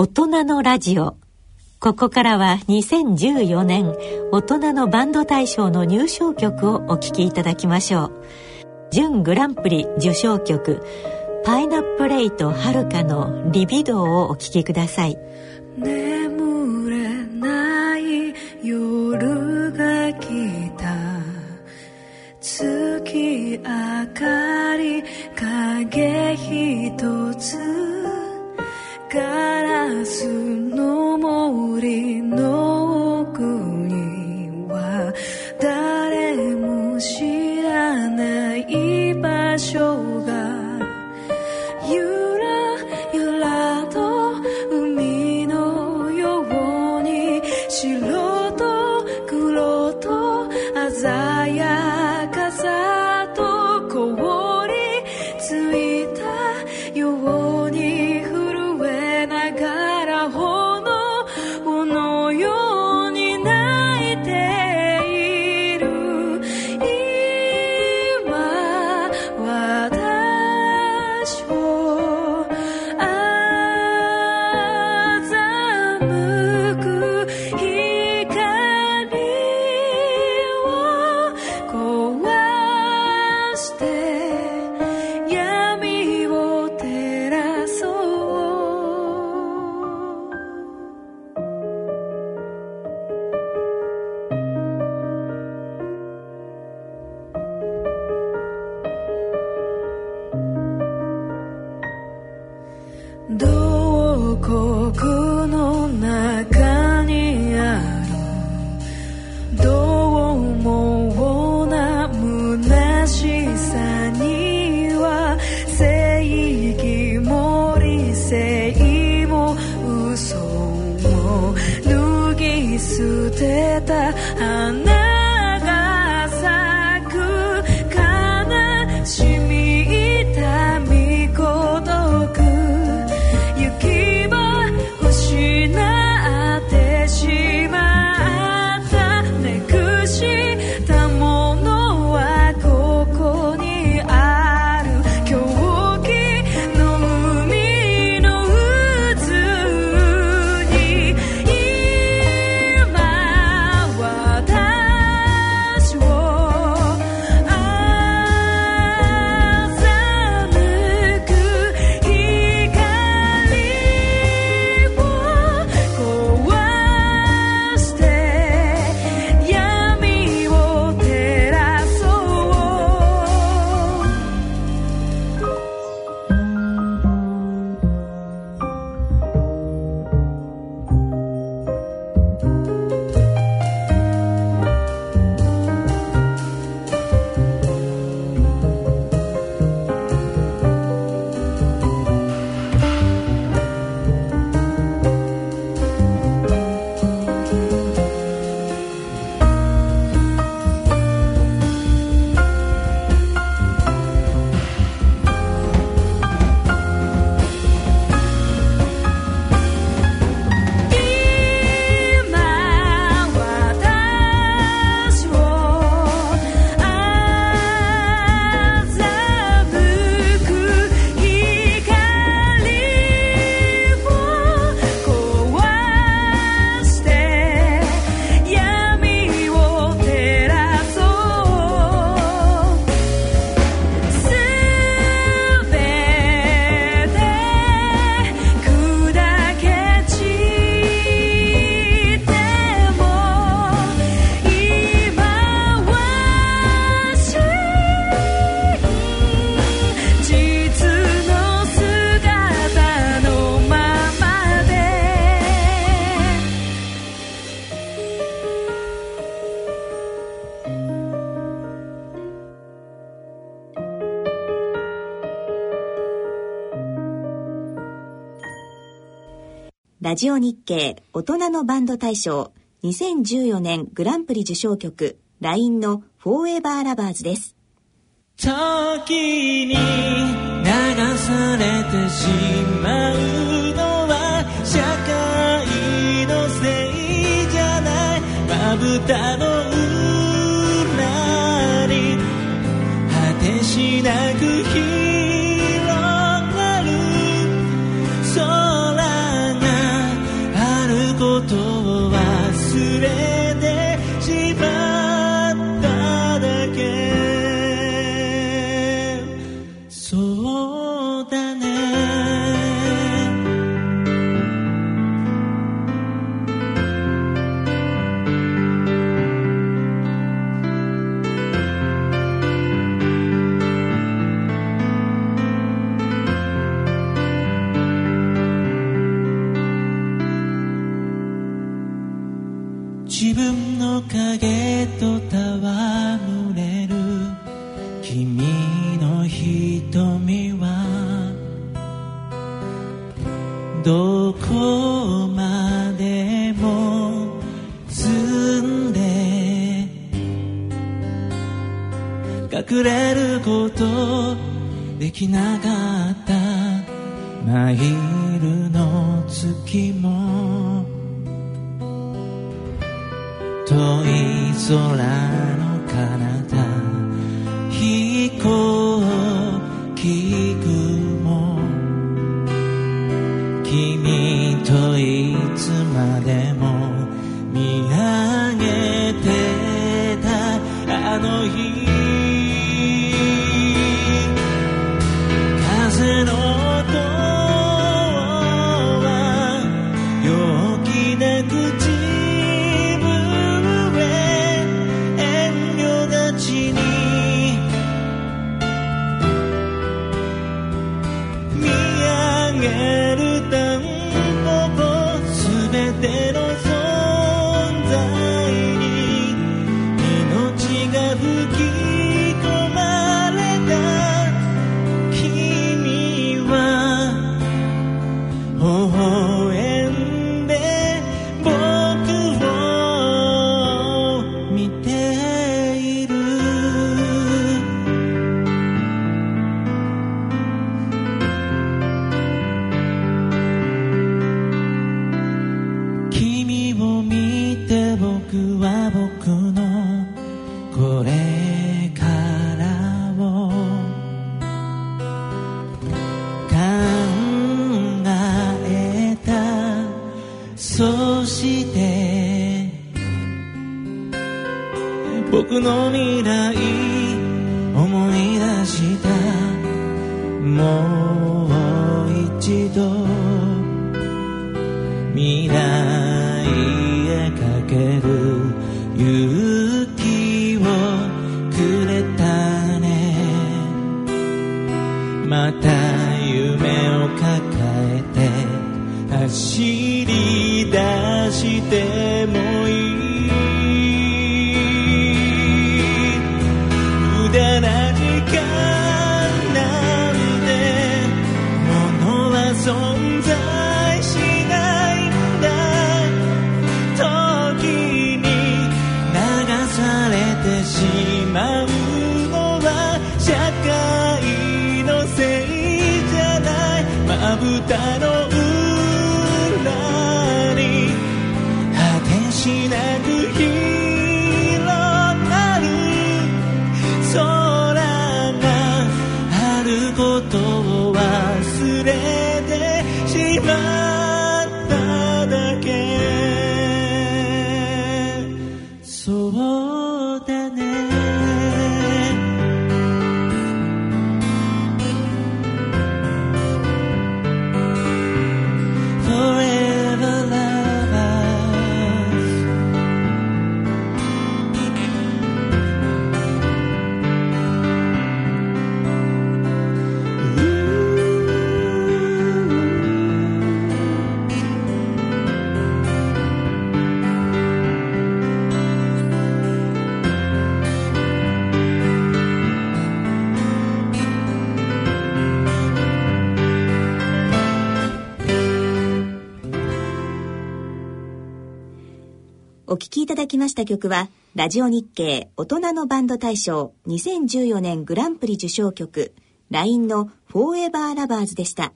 大人のラジオ。ここからは2014年大人のバンド大賞の入賞曲をお聴きいただきましょう。準グランプリ受賞曲パイナップレイとはるかのリビドーをお聴きください。ねラジオ NIKKEI 大人のバンド大賞2014年グランプリ受賞曲 LINE の Forever Lovers です。時に流されてしまうのは社会のせいじゃない。まぶたの影と戯れる。君の瞳はどこまでも澄んで。隠れることできなかった。マイルの月も遠い空の again. は僕のこれからを考えたそして僕の未来思い出した。もう一度未来また夢を抱えて走り出してお聴きいただきました曲は、ラジオ NIKKEI 大人のバンド大賞2014年グランプリ受賞曲、LINE の Forever Lovers でした。